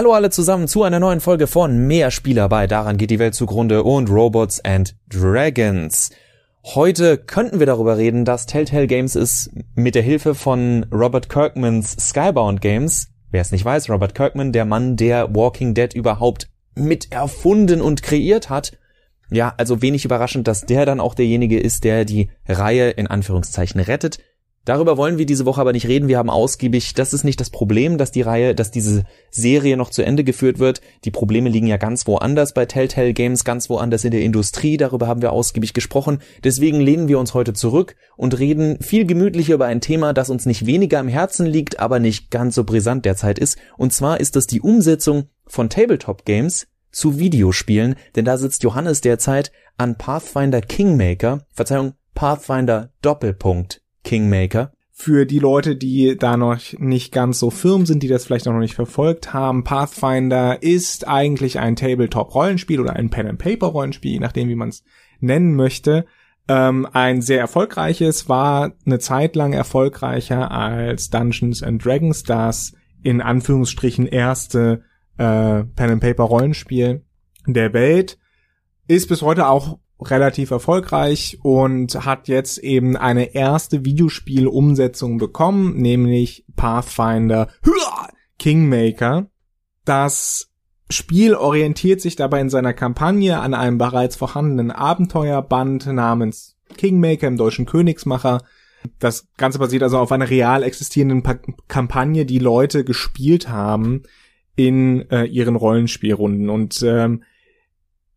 Hallo alle zusammen zu einer neuen Folge von Mehr Spieler bei Daran geht die Welt zugrunde und Robots and Dragons. Heute könnten wir darüber reden, dass Telltale Games es mit der Hilfe von Robert Kirkmans Skybound Games, wer es nicht weiß, Robert Kirkman, der Mann, der Walking Dead überhaupt mit erfunden und kreiert hat, ja, also wenig überraschend, dass der dann auch derjenige ist, der die Reihe in Anführungszeichen rettet. Darüber wollen wir diese Woche aber nicht reden. Wir haben ausgiebig, das ist nicht das Problem, dass die Reihe, dass diese Serie noch zu Ende geführt wird. Die Probleme liegen ja ganz woanders bei Telltale Games, ganz woanders in der Industrie. Darüber haben wir ausgiebig gesprochen. Deswegen lehnen wir uns heute zurück und reden viel gemütlicher über ein Thema, das uns nicht weniger am Herzen liegt, aber nicht ganz so brisant derzeit ist. Und zwar ist das die Umsetzung von Tabletop Games zu Videospielen, denn da sitzt Johannes derzeit an Pathfinder Kingmaker, Verzeihung, Pathfinder Doppelpunkt Kingmaker. Für die Leute, die da noch nicht ganz so firm sind, die das vielleicht noch nicht verfolgt haben, Pathfinder ist eigentlich ein Tabletop-Rollenspiel oder ein Pen-and-Paper-Rollenspiel, je nachdem, wie man es nennen möchte. Ähm, ein sehr erfolgreiches, war eine Zeit lang erfolgreicher als Dungeons and Dragons, das in Anführungsstrichen erste äh, Pen-and-Paper-Rollenspiel der Welt. Ist bis heute auch relativ erfolgreich und hat jetzt eben eine erste Videospielumsetzung bekommen, nämlich Pathfinder Kingmaker. Das Spiel orientiert sich dabei in seiner Kampagne an einem bereits vorhandenen Abenteuerband namens Kingmaker im deutschen Königsmacher. Das Ganze basiert also auf einer real existierenden pa Kampagne, die Leute gespielt haben in äh, ihren Rollenspielrunden. Und ähm,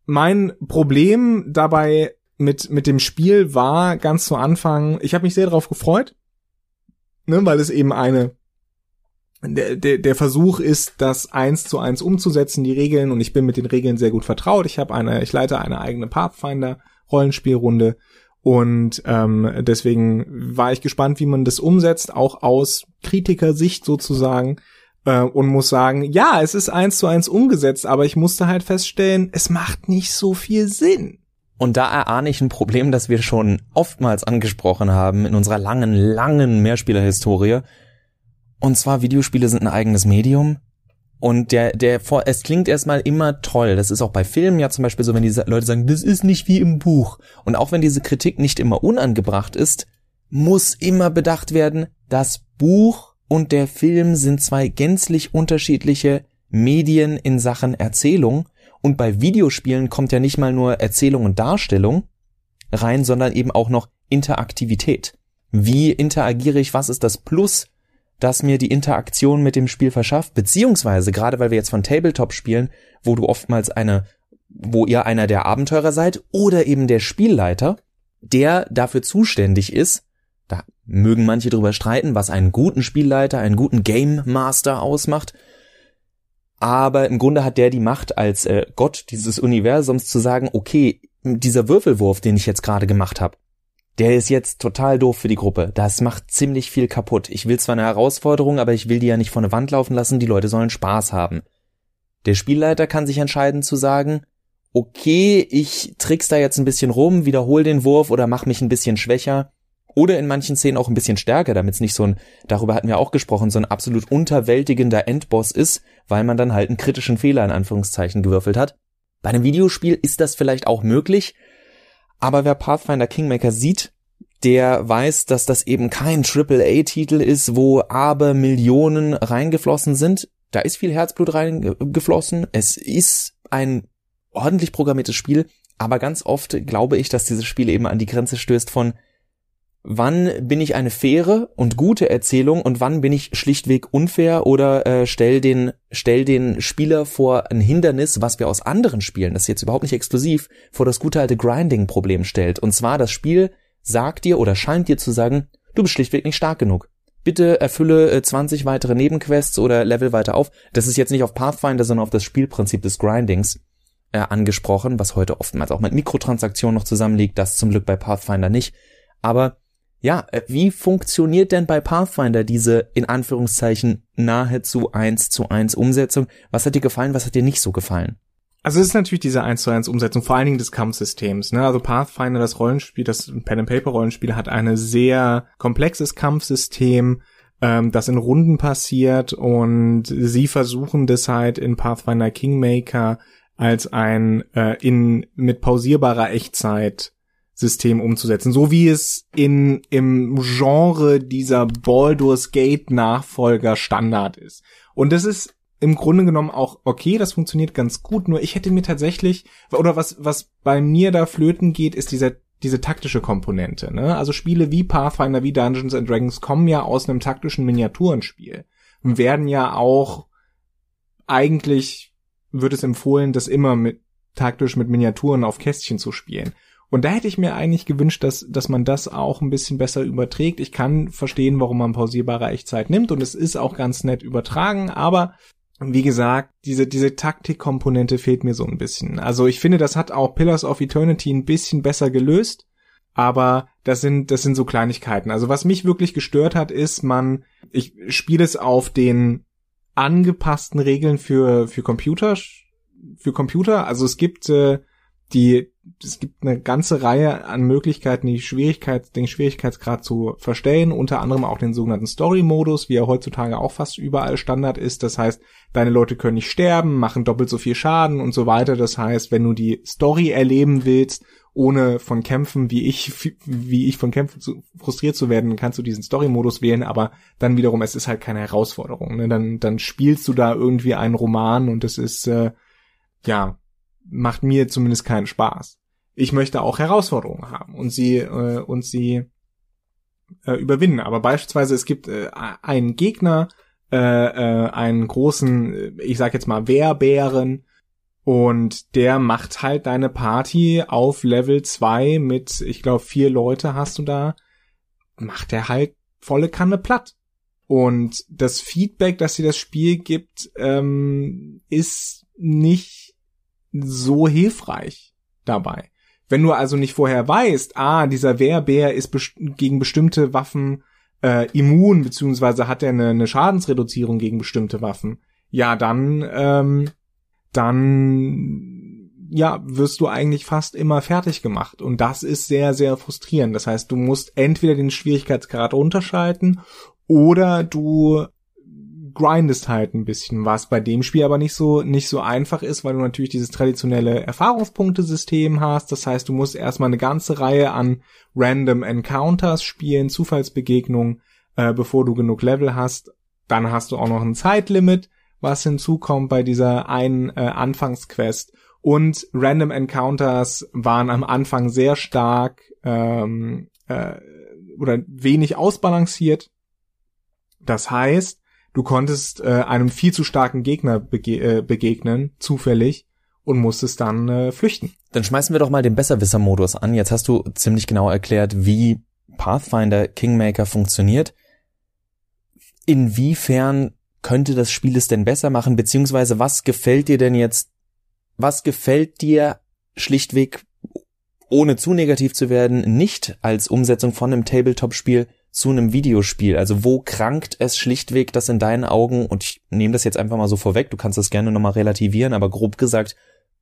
mein Problem dabei mit, mit dem Spiel war ganz zu Anfang, ich habe mich sehr darauf gefreut, ne, weil es eben eine der, der, der Versuch ist, das eins zu eins umzusetzen, die Regeln, und ich bin mit den Regeln sehr gut vertraut. Ich habe eine, ich leite eine eigene Pathfinder-Rollenspielrunde und ähm, deswegen war ich gespannt, wie man das umsetzt, auch aus Kritikersicht sozusagen äh, und muss sagen, ja, es ist eins zu eins umgesetzt, aber ich musste halt feststellen, es macht nicht so viel Sinn. Und da erahne ich ein Problem, das wir schon oftmals angesprochen haben in unserer langen, langen Mehrspielerhistorie. Und zwar Videospiele sind ein eigenes Medium. Und der, der, es klingt erstmal immer toll. Das ist auch bei Filmen ja zum Beispiel so, wenn diese Leute sagen, das ist nicht wie im Buch. Und auch wenn diese Kritik nicht immer unangebracht ist, muss immer bedacht werden, das Buch und der Film sind zwei gänzlich unterschiedliche Medien in Sachen Erzählung und bei Videospielen kommt ja nicht mal nur Erzählung und Darstellung rein, sondern eben auch noch Interaktivität. Wie interagiere ich? Was ist das Plus, das mir die Interaktion mit dem Spiel verschafft? Beziehungsweise, gerade weil wir jetzt von Tabletop spielen, wo du oftmals eine, wo ihr einer der Abenteurer seid oder eben der Spielleiter, der dafür zuständig ist, da mögen manche drüber streiten, was einen guten Spielleiter, einen guten Game Master ausmacht. Aber im Grunde hat der die Macht als äh, Gott dieses Universums zu sagen, okay, dieser Würfelwurf, den ich jetzt gerade gemacht habe, der ist jetzt total doof für die Gruppe. Das macht ziemlich viel kaputt. Ich will zwar eine Herausforderung, aber ich will die ja nicht vor eine Wand laufen lassen, die Leute sollen Spaß haben. Der Spielleiter kann sich entscheiden zu sagen, okay, ich trick's da jetzt ein bisschen rum, wiederhol den Wurf oder mach mich ein bisschen schwächer oder in manchen Szenen auch ein bisschen stärker, damit es nicht so ein, darüber hatten wir auch gesprochen, so ein absolut unterwältigender Endboss ist, weil man dann halt einen kritischen Fehler in Anführungszeichen gewürfelt hat. Bei einem Videospiel ist das vielleicht auch möglich, aber wer Pathfinder Kingmaker sieht, der weiß, dass das eben kein AAA-Titel ist, wo aber Millionen reingeflossen sind. Da ist viel Herzblut reingeflossen. Es ist ein ordentlich programmiertes Spiel, aber ganz oft glaube ich, dass dieses Spiel eben an die Grenze stößt von wann bin ich eine faire und gute Erzählung und wann bin ich schlichtweg unfair oder äh, stell den stell den Spieler vor ein Hindernis, was wir aus anderen Spielen, das ist jetzt überhaupt nicht exklusiv, vor das gute alte Grinding Problem stellt. Und zwar das Spiel sagt dir oder scheint dir zu sagen, du bist schlichtweg nicht stark genug. Bitte erfülle äh, 20 weitere Nebenquests oder Level weiter auf. Das ist jetzt nicht auf Pathfinder, sondern auf das Spielprinzip des Grindings äh, angesprochen, was heute oftmals auch mit Mikrotransaktionen noch zusammenliegt, das zum Glück bei Pathfinder nicht. Aber ja, äh, wie funktioniert denn bei Pathfinder diese in Anführungszeichen nahezu eins zu eins Umsetzung? Was hat dir gefallen, was hat dir nicht so gefallen? Also es ist natürlich diese 1 zu 1 Umsetzung, vor allen Dingen des Kampfsystems. Ne? Also Pathfinder, das Rollenspiel, das Pen and Paper Rollenspiel hat ein sehr komplexes Kampfsystem, ähm, das in Runden passiert und sie versuchen das halt in Pathfinder Kingmaker als ein äh, in mit pausierbarer Echtzeit System umzusetzen, so wie es in im Genre dieser Baldur's Gate Nachfolger Standard ist. Und das ist im Grunde genommen auch okay, das funktioniert ganz gut, nur ich hätte mir tatsächlich oder was was bei mir da flöten geht, ist dieser diese taktische Komponente. Ne? Also Spiele wie Pathfinder, wie Dungeons and Dragons kommen ja aus einem taktischen Miniaturenspiel und werden ja auch eigentlich wird es empfohlen, das immer mit taktisch mit Miniaturen auf Kästchen zu spielen. Und da hätte ich mir eigentlich gewünscht, dass, dass man das auch ein bisschen besser überträgt. Ich kann verstehen, warum man pausierbare Echtzeit nimmt und es ist auch ganz nett übertragen, aber wie gesagt, diese, diese Taktikkomponente fehlt mir so ein bisschen. Also ich finde, das hat auch Pillars of Eternity ein bisschen besser gelöst, aber das sind, das sind so Kleinigkeiten. Also was mich wirklich gestört hat, ist, man, ich spiele es auf den angepassten Regeln für, für Computer, für Computer. Also es gibt, äh, die, es gibt eine ganze Reihe an Möglichkeiten, die Schwierigkeit, den Schwierigkeitsgrad zu verstellen, unter anderem auch den sogenannten Story-Modus, wie er heutzutage auch fast überall Standard ist. Das heißt, deine Leute können nicht sterben, machen doppelt so viel Schaden und so weiter. Das heißt, wenn du die Story erleben willst, ohne von Kämpfen, wie ich, wie ich von Kämpfen zu, frustriert zu werden, kannst du diesen Story-Modus wählen, aber dann wiederum, es ist halt keine Herausforderung. Ne? Dann, dann spielst du da irgendwie einen Roman und es ist, äh, ja, macht mir zumindest keinen Spaß. Ich möchte auch Herausforderungen haben und sie äh, und sie äh, überwinden. Aber beispielsweise es gibt äh, einen Gegner, äh, äh, einen großen, äh, ich sag jetzt mal Wehrbären und der macht halt deine Party auf Level 2 mit, ich glaube, vier Leute hast du da, macht er halt volle Kanne platt. Und das Feedback, das dir das Spiel gibt, ähm, ist nicht so hilfreich dabei. Wenn du also nicht vorher weißt, ah, dieser Wehrbär ist best gegen bestimmte Waffen äh, immun, beziehungsweise hat er eine, eine Schadensreduzierung gegen bestimmte Waffen, ja, dann, ähm, dann, ja, wirst du eigentlich fast immer fertig gemacht. Und das ist sehr, sehr frustrierend. Das heißt, du musst entweder den Schwierigkeitsgrad runterschalten oder du grindest halt ein bisschen, was bei dem Spiel aber nicht so, nicht so einfach ist, weil du natürlich dieses traditionelle Erfahrungspunktesystem hast. Das heißt, du musst erstmal eine ganze Reihe an Random Encounters spielen, Zufallsbegegnungen, äh, bevor du genug Level hast. Dann hast du auch noch ein Zeitlimit, was hinzukommt bei dieser einen äh, Anfangsquest. Und Random Encounters waren am Anfang sehr stark ähm, äh, oder wenig ausbalanciert. Das heißt, Du konntest äh, einem viel zu starken Gegner bege äh, begegnen, zufällig, und musstest dann äh, flüchten. Dann schmeißen wir doch mal den Besserwisser-Modus an. Jetzt hast du ziemlich genau erklärt, wie Pathfinder Kingmaker funktioniert. Inwiefern könnte das Spiel es denn besser machen, beziehungsweise was gefällt dir denn jetzt, was gefällt dir schlichtweg, ohne zu negativ zu werden, nicht als Umsetzung von einem Tabletop-Spiel zu einem Videospiel? Also wo krankt es schlichtweg, dass in deinen Augen, und ich nehme das jetzt einfach mal so vorweg, du kannst das gerne nochmal relativieren, aber grob gesagt,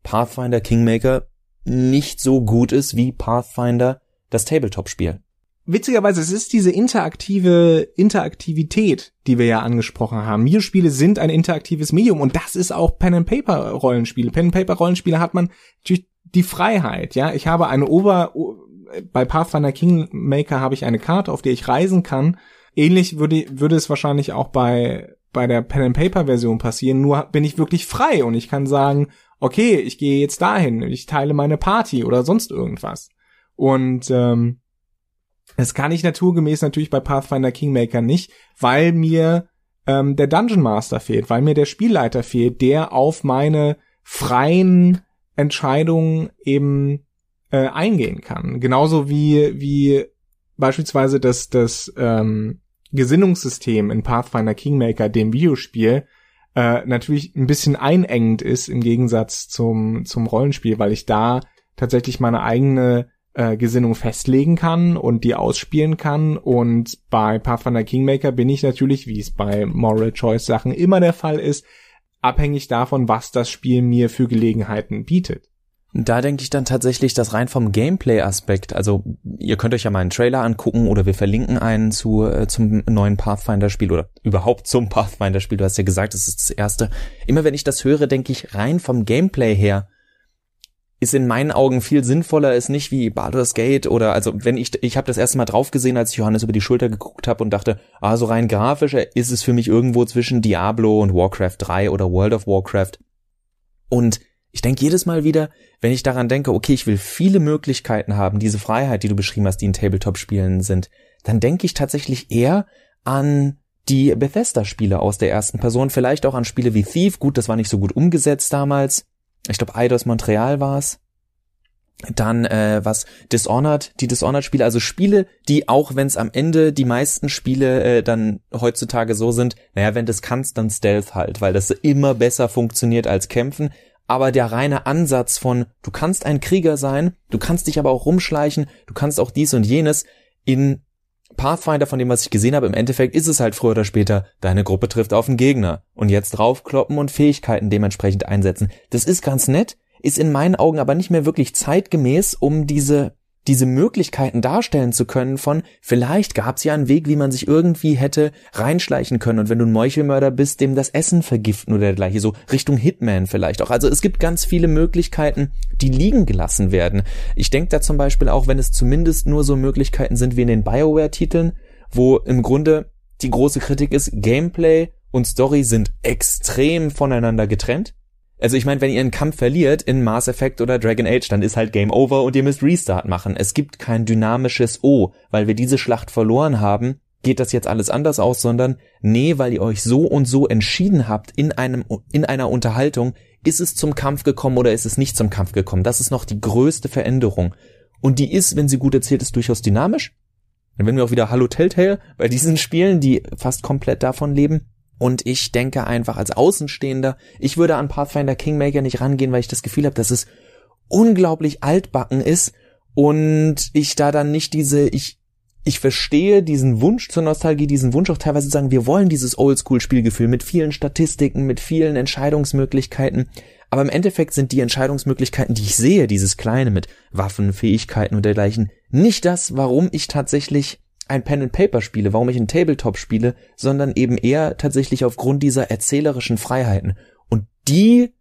Pathfinder Kingmaker nicht so gut ist wie Pathfinder das Tabletop-Spiel. Witzigerweise, es ist diese interaktive Interaktivität, die wir ja angesprochen haben. Videospiele sind ein interaktives Medium und das ist auch Pen and Paper Rollenspiele. Pen and Paper Rollenspiele hat man natürlich die Freiheit, ja. Ich habe eine Ober bei Pathfinder Kingmaker habe ich eine Karte, auf der ich reisen kann. Ähnlich würde, würde es wahrscheinlich auch bei, bei der Pen and Paper Version passieren, nur bin ich wirklich frei und ich kann sagen, okay, ich gehe jetzt dahin, ich teile meine Party oder sonst irgendwas. Und ähm, das kann ich naturgemäß natürlich bei Pathfinder Kingmaker nicht, weil mir ähm, der Dungeon Master fehlt, weil mir der Spielleiter fehlt, der auf meine freien Entscheidungen eben äh, eingehen kann. Genauso wie, wie beispielsweise das, das ähm, Gesinnungssystem in Pathfinder Kingmaker, dem Videospiel, äh, natürlich ein bisschen einengend ist im Gegensatz zum, zum Rollenspiel, weil ich da tatsächlich meine eigene äh, Gesinnung festlegen kann und die ausspielen kann. Und bei Pathfinder Kingmaker bin ich natürlich, wie es bei Moral Choice Sachen immer der Fall ist, abhängig davon, was das Spiel mir für Gelegenheiten bietet. Da denke ich dann tatsächlich, dass rein vom Gameplay-Aspekt, also ihr könnt euch ja mal einen Trailer angucken oder wir verlinken einen zu äh, zum neuen Pathfinder-Spiel oder überhaupt zum Pathfinder-Spiel. Du hast ja gesagt, das ist das erste. Immer wenn ich das höre, denke ich rein vom Gameplay her ist in meinen Augen viel sinnvoller, ist nicht wie Baldur's Gate oder also wenn ich ich habe das erste Mal drauf gesehen, als ich Johannes über die Schulter geguckt habe und dachte, ah so rein grafischer ist es für mich irgendwo zwischen Diablo und Warcraft 3 oder World of Warcraft. Und ich denke jedes Mal wieder, wenn ich daran denke, okay, ich will viele Möglichkeiten haben, diese Freiheit, die du beschrieben hast, die in Tabletop-Spielen sind, dann denke ich tatsächlich eher an die Bethesda-Spiele aus der ersten Person, vielleicht auch an Spiele wie Thief, gut, das war nicht so gut umgesetzt damals, ich glaube Eidos Montreal war es. Dann äh, was Dishonored, die Dishonored-Spiele, also Spiele, die auch wenn es am Ende die meisten Spiele äh, dann heutzutage so sind, naja, wenn du es kannst, dann Stealth halt, weil das immer besser funktioniert als Kämpfen. Aber der reine Ansatz von, du kannst ein Krieger sein, du kannst dich aber auch rumschleichen, du kannst auch dies und jenes in Pathfinder, von dem, was ich gesehen habe, im Endeffekt ist es halt früher oder später, deine Gruppe trifft auf einen Gegner und jetzt draufkloppen und Fähigkeiten dementsprechend einsetzen. Das ist ganz nett, ist in meinen Augen aber nicht mehr wirklich zeitgemäß, um diese diese Möglichkeiten darstellen zu können von, vielleicht gab es ja einen Weg, wie man sich irgendwie hätte reinschleichen können und wenn du ein Meuchelmörder bist, dem das Essen vergiften oder dergleiche, so Richtung Hitman vielleicht auch. Also es gibt ganz viele Möglichkeiten, die liegen gelassen werden. Ich denke da zum Beispiel auch, wenn es zumindest nur so Möglichkeiten sind wie in den Bioware-Titeln, wo im Grunde die große Kritik ist, Gameplay und Story sind extrem voneinander getrennt. Also ich meine, wenn ihr einen Kampf verliert in Mass Effect oder Dragon Age, dann ist halt Game Over und ihr müsst Restart machen. Es gibt kein dynamisches Oh, weil wir diese Schlacht verloren haben, geht das jetzt alles anders aus, sondern nee, weil ihr euch so und so entschieden habt in einem, in einer Unterhaltung, ist es zum Kampf gekommen oder ist es nicht zum Kampf gekommen? Das ist noch die größte Veränderung. Und die ist, wenn sie gut erzählt ist, durchaus dynamisch. Dann werden wir auch wieder Hallo Telltale bei diesen Spielen, die fast komplett davon leben. Und ich denke einfach als Außenstehender, ich würde an Pathfinder Kingmaker nicht rangehen, weil ich das Gefühl habe, dass es unglaublich altbacken ist und ich da dann nicht diese, ich, ich verstehe diesen Wunsch zur Nostalgie, diesen Wunsch auch teilweise zu sagen, wir wollen dieses Oldschool-Spielgefühl mit vielen Statistiken, mit vielen Entscheidungsmöglichkeiten. Aber im Endeffekt sind die Entscheidungsmöglichkeiten, die ich sehe, dieses kleine mit Waffen, Fähigkeiten und dergleichen, nicht das, warum ich tatsächlich ein Pen and Paper spiele, warum ich ein Tabletop spiele, sondern eben eher tatsächlich aufgrund dieser erzählerischen Freiheiten. Und die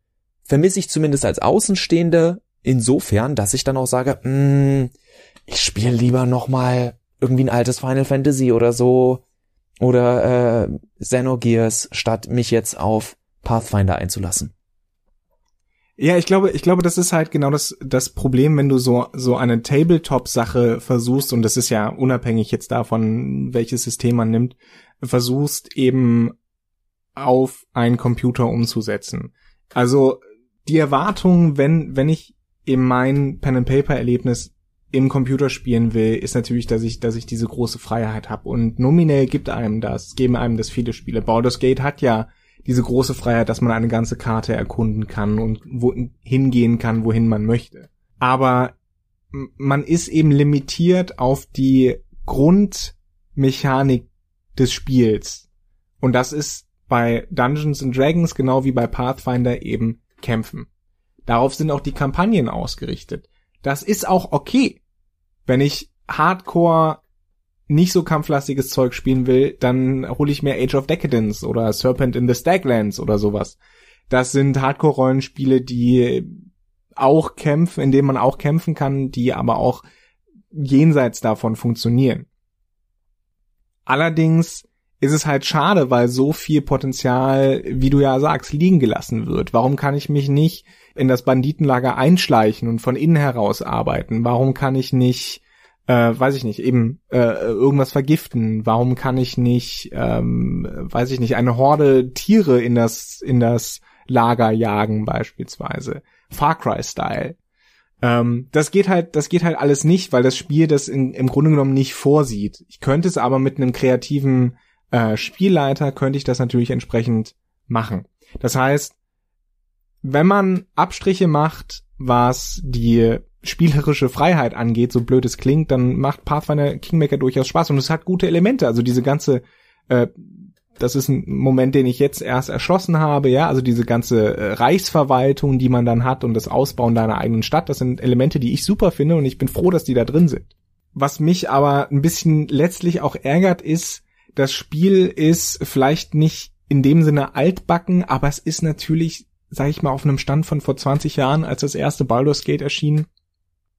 vermisse ich zumindest als Außenstehende insofern, dass ich dann auch sage, mh, hm, ich spiele lieber noch mal irgendwie ein altes Final Fantasy oder so oder äh, Xenogears, statt mich jetzt auf Pathfinder einzulassen. Ja, ich glaube, ich glaube, das ist halt genau das, das Problem, wenn du so, so eine Tabletop-Sache versuchst, und das ist ja unabhängig jetzt davon, welches System man nimmt, versuchst eben auf einen Computer umzusetzen. Also, die Erwartung, wenn, wenn ich eben mein Pen-and-Paper-Erlebnis im Computer spielen will, ist natürlich, dass ich, dass ich diese große Freiheit habe. Und nominell gibt einem das, geben einem das viele Spiele. Baldur's Gate hat ja diese große Freiheit, dass man eine ganze Karte erkunden kann und wohin hingehen kann, wohin man möchte. Aber man ist eben limitiert auf die Grundmechanik des Spiels. Und das ist bei Dungeons and Dragons genau wie bei Pathfinder eben kämpfen. Darauf sind auch die Kampagnen ausgerichtet. Das ist auch okay. Wenn ich Hardcore nicht so kampflastiges Zeug spielen will, dann hole ich mir Age of Decadence oder Serpent in the Staglands oder sowas. Das sind Hardcore-Rollenspiele, die auch kämpfen, in denen man auch kämpfen kann, die aber auch jenseits davon funktionieren. Allerdings ist es halt schade, weil so viel Potenzial, wie du ja sagst, liegen gelassen wird. Warum kann ich mich nicht in das Banditenlager einschleichen und von innen heraus arbeiten? Warum kann ich nicht äh, weiß ich nicht, eben äh, irgendwas vergiften? Warum kann ich nicht, ähm, weiß ich nicht, eine Horde Tiere in das in das Lager jagen beispielsweise? Far Cry Style. Ähm, das geht halt, das geht halt alles nicht, weil das Spiel das in, im Grunde genommen nicht vorsieht. Ich könnte es aber mit einem kreativen äh, Spielleiter könnte ich das natürlich entsprechend machen. Das heißt, wenn man Abstriche macht, was die spielerische Freiheit angeht, so blöd es klingt, dann macht Pathfinder Kingmaker durchaus Spaß und es hat gute Elemente. Also diese ganze äh, das ist ein Moment, den ich jetzt erst erschlossen habe, ja, also diese ganze äh, Reichsverwaltung, die man dann hat und das Ausbauen deiner eigenen Stadt, das sind Elemente, die ich super finde und ich bin froh, dass die da drin sind. Was mich aber ein bisschen letztlich auch ärgert, ist, das Spiel ist vielleicht nicht in dem Sinne altbacken, aber es ist natürlich, sag ich mal, auf einem Stand von vor 20 Jahren, als das erste Baldur's Gate erschien,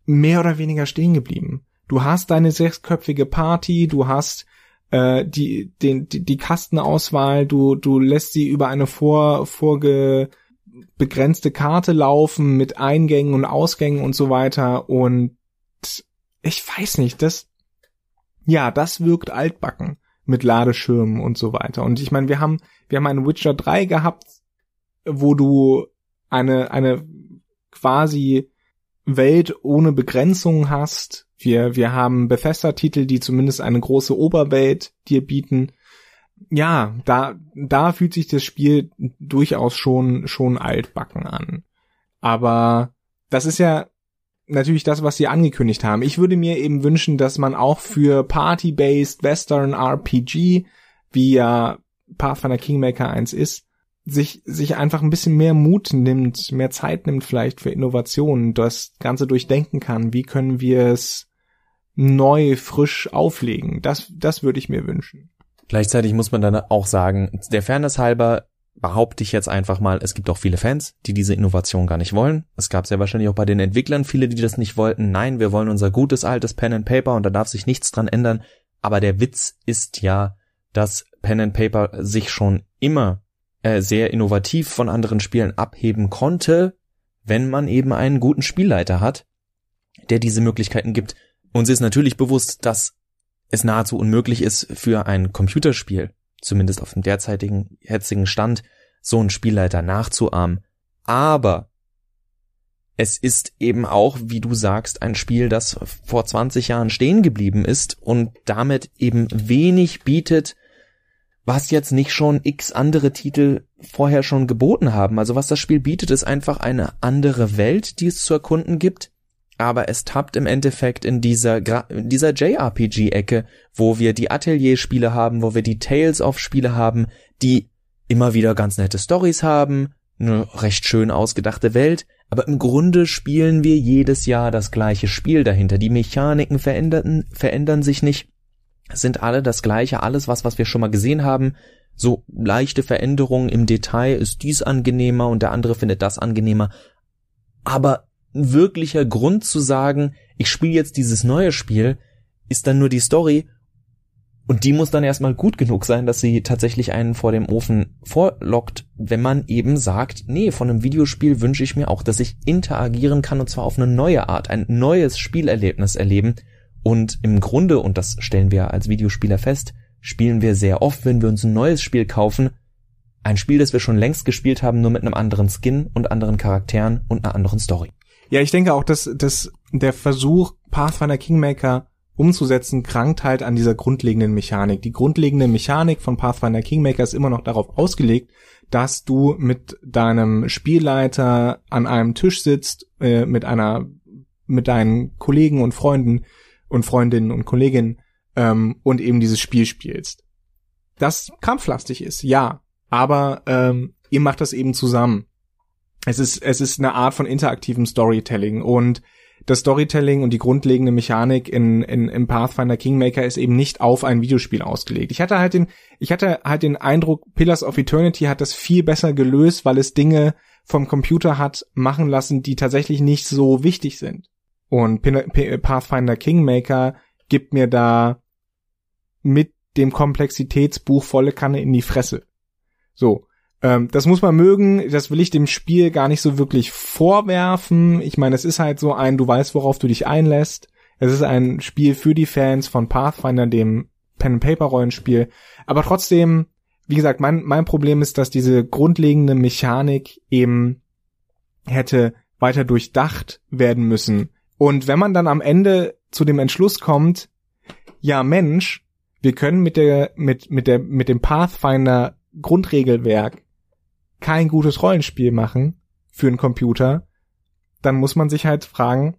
mehr oder weniger stehen geblieben. Du hast deine sechsköpfige Party, du hast äh, die, den, die, die Kastenauswahl, du, du lässt sie über eine vor, vorge, begrenzte Karte laufen mit Eingängen und Ausgängen und so weiter und ich weiß nicht, das, ja, das wirkt altbacken mit Ladeschirmen und so weiter. Und ich meine, wir haben, wir haben einen Witcher 3 gehabt, wo du eine, eine quasi Welt ohne Begrenzungen hast. Wir, wir haben Bethesda-Titel, die zumindest eine große Oberwelt dir bieten. Ja, da, da fühlt sich das Spiel durchaus schon, schon altbacken an. Aber das ist ja natürlich das, was sie angekündigt haben. Ich würde mir eben wünschen, dass man auch für Party-based Western RPG, wie ja Pathfinder Kingmaker 1 ist, sich, sich einfach ein bisschen mehr Mut nimmt, mehr Zeit nimmt vielleicht für Innovationen, das Ganze durchdenken kann. Wie können wir es neu, frisch auflegen? Das, das würde ich mir wünschen. Gleichzeitig muss man dann auch sagen, der Fairness halber behaupte ich jetzt einfach mal, es gibt auch viele Fans, die diese Innovation gar nicht wollen. Es gab sehr wahrscheinlich auch bei den Entwicklern viele, die das nicht wollten. Nein, wir wollen unser gutes altes Pen and Paper und da darf sich nichts dran ändern. Aber der Witz ist ja, dass Pen and Paper sich schon immer äh, sehr innovativ von anderen Spielen abheben konnte, wenn man eben einen guten Spielleiter hat, der diese Möglichkeiten gibt. Uns ist natürlich bewusst, dass es nahezu unmöglich ist für ein Computerspiel zumindest auf dem derzeitigen jetzigen Stand, so einen Spielleiter nachzuahmen. Aber es ist eben auch, wie du sagst, ein Spiel, das vor 20 Jahren stehen geblieben ist und damit eben wenig bietet, was jetzt nicht schon x andere Titel vorher schon geboten haben. Also was das Spiel bietet, ist einfach eine andere Welt, die es zu erkunden gibt, aber es tappt im Endeffekt in dieser, in dieser JRPG-Ecke, wo wir die Atelier-Spiele haben, wo wir die Tales of Spiele haben, die immer wieder ganz nette Stories haben, eine recht schön ausgedachte Welt, aber im Grunde spielen wir jedes Jahr das gleiche Spiel dahinter. Die Mechaniken verändern, verändern sich nicht, sind alle das gleiche, alles was, was wir schon mal gesehen haben, so leichte Veränderungen im Detail, ist dies angenehmer und der andere findet das angenehmer, aber ein wirklicher Grund zu sagen, ich spiele jetzt dieses neue Spiel, ist dann nur die Story. Und die muss dann erstmal gut genug sein, dass sie tatsächlich einen vor dem Ofen vorlockt, wenn man eben sagt, nee, von einem Videospiel wünsche ich mir auch, dass ich interagieren kann und zwar auf eine neue Art, ein neues Spielerlebnis erleben. Und im Grunde, und das stellen wir als Videospieler fest, spielen wir sehr oft, wenn wir uns ein neues Spiel kaufen, ein Spiel, das wir schon längst gespielt haben, nur mit einem anderen Skin und anderen Charakteren und einer anderen Story. Ja, ich denke auch, dass, dass der Versuch, Pathfinder Kingmaker umzusetzen, krankt halt an dieser grundlegenden Mechanik. Die grundlegende Mechanik von Pathfinder Kingmaker ist immer noch darauf ausgelegt, dass du mit deinem Spielleiter an einem Tisch sitzt, äh, mit einer, mit deinen Kollegen und Freunden und Freundinnen und Kolleginnen ähm, und eben dieses Spiel spielst. Das kampflastig ist, ja, aber ähm, ihr macht das eben zusammen es ist, es ist eine Art von interaktivem Storytelling und das Storytelling und die grundlegende Mechanik in, in, im Pathfinder Kingmaker ist eben nicht auf ein Videospiel ausgelegt. Ich hatte halt den, ich hatte halt den Eindruck, Pillars of Eternity hat das viel besser gelöst, weil es Dinge vom Computer hat machen lassen, die tatsächlich nicht so wichtig sind. Und Pathfinder Kingmaker gibt mir da mit dem Komplexitätsbuch volle Kanne in die Fresse. So. Ähm, das muss man mögen, das will ich dem Spiel gar nicht so wirklich vorwerfen. Ich meine, es ist halt so ein, du weißt, worauf du dich einlässt. Es ist ein Spiel für die Fans von Pathfinder, dem Pen-and-Paper-Rollenspiel. Aber trotzdem, wie gesagt, mein, mein Problem ist, dass diese grundlegende Mechanik eben hätte weiter durchdacht werden müssen. Und wenn man dann am Ende zu dem Entschluss kommt, ja Mensch, wir können mit der, mit, mit der, mit dem Pathfinder Grundregelwerk kein gutes Rollenspiel machen für einen Computer, dann muss man sich halt fragen,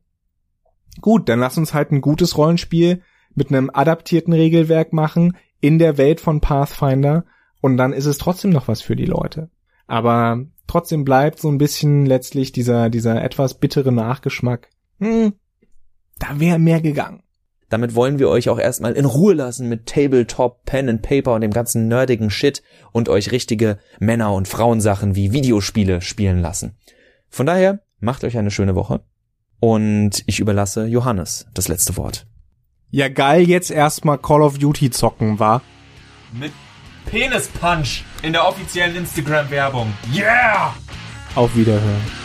gut, dann lass uns halt ein gutes Rollenspiel mit einem adaptierten Regelwerk machen in der Welt von Pathfinder Und dann ist es trotzdem noch was für die Leute. Aber trotzdem bleibt so ein bisschen letztlich dieser, dieser etwas bittere Nachgeschmack. Hm, da wäre mehr gegangen. Damit wollen wir euch auch erstmal in Ruhe lassen mit Tabletop, Pen and Paper und dem ganzen nerdigen Shit und euch richtige Männer- und Frauensachen wie Videospiele spielen lassen. Von daher, macht euch eine schöne Woche und ich überlasse Johannes das letzte Wort. Ja, geil, jetzt erstmal Call of Duty zocken, war. Mit Penis Punch in der offiziellen Instagram-Werbung. Yeah! Auf Wiederhören.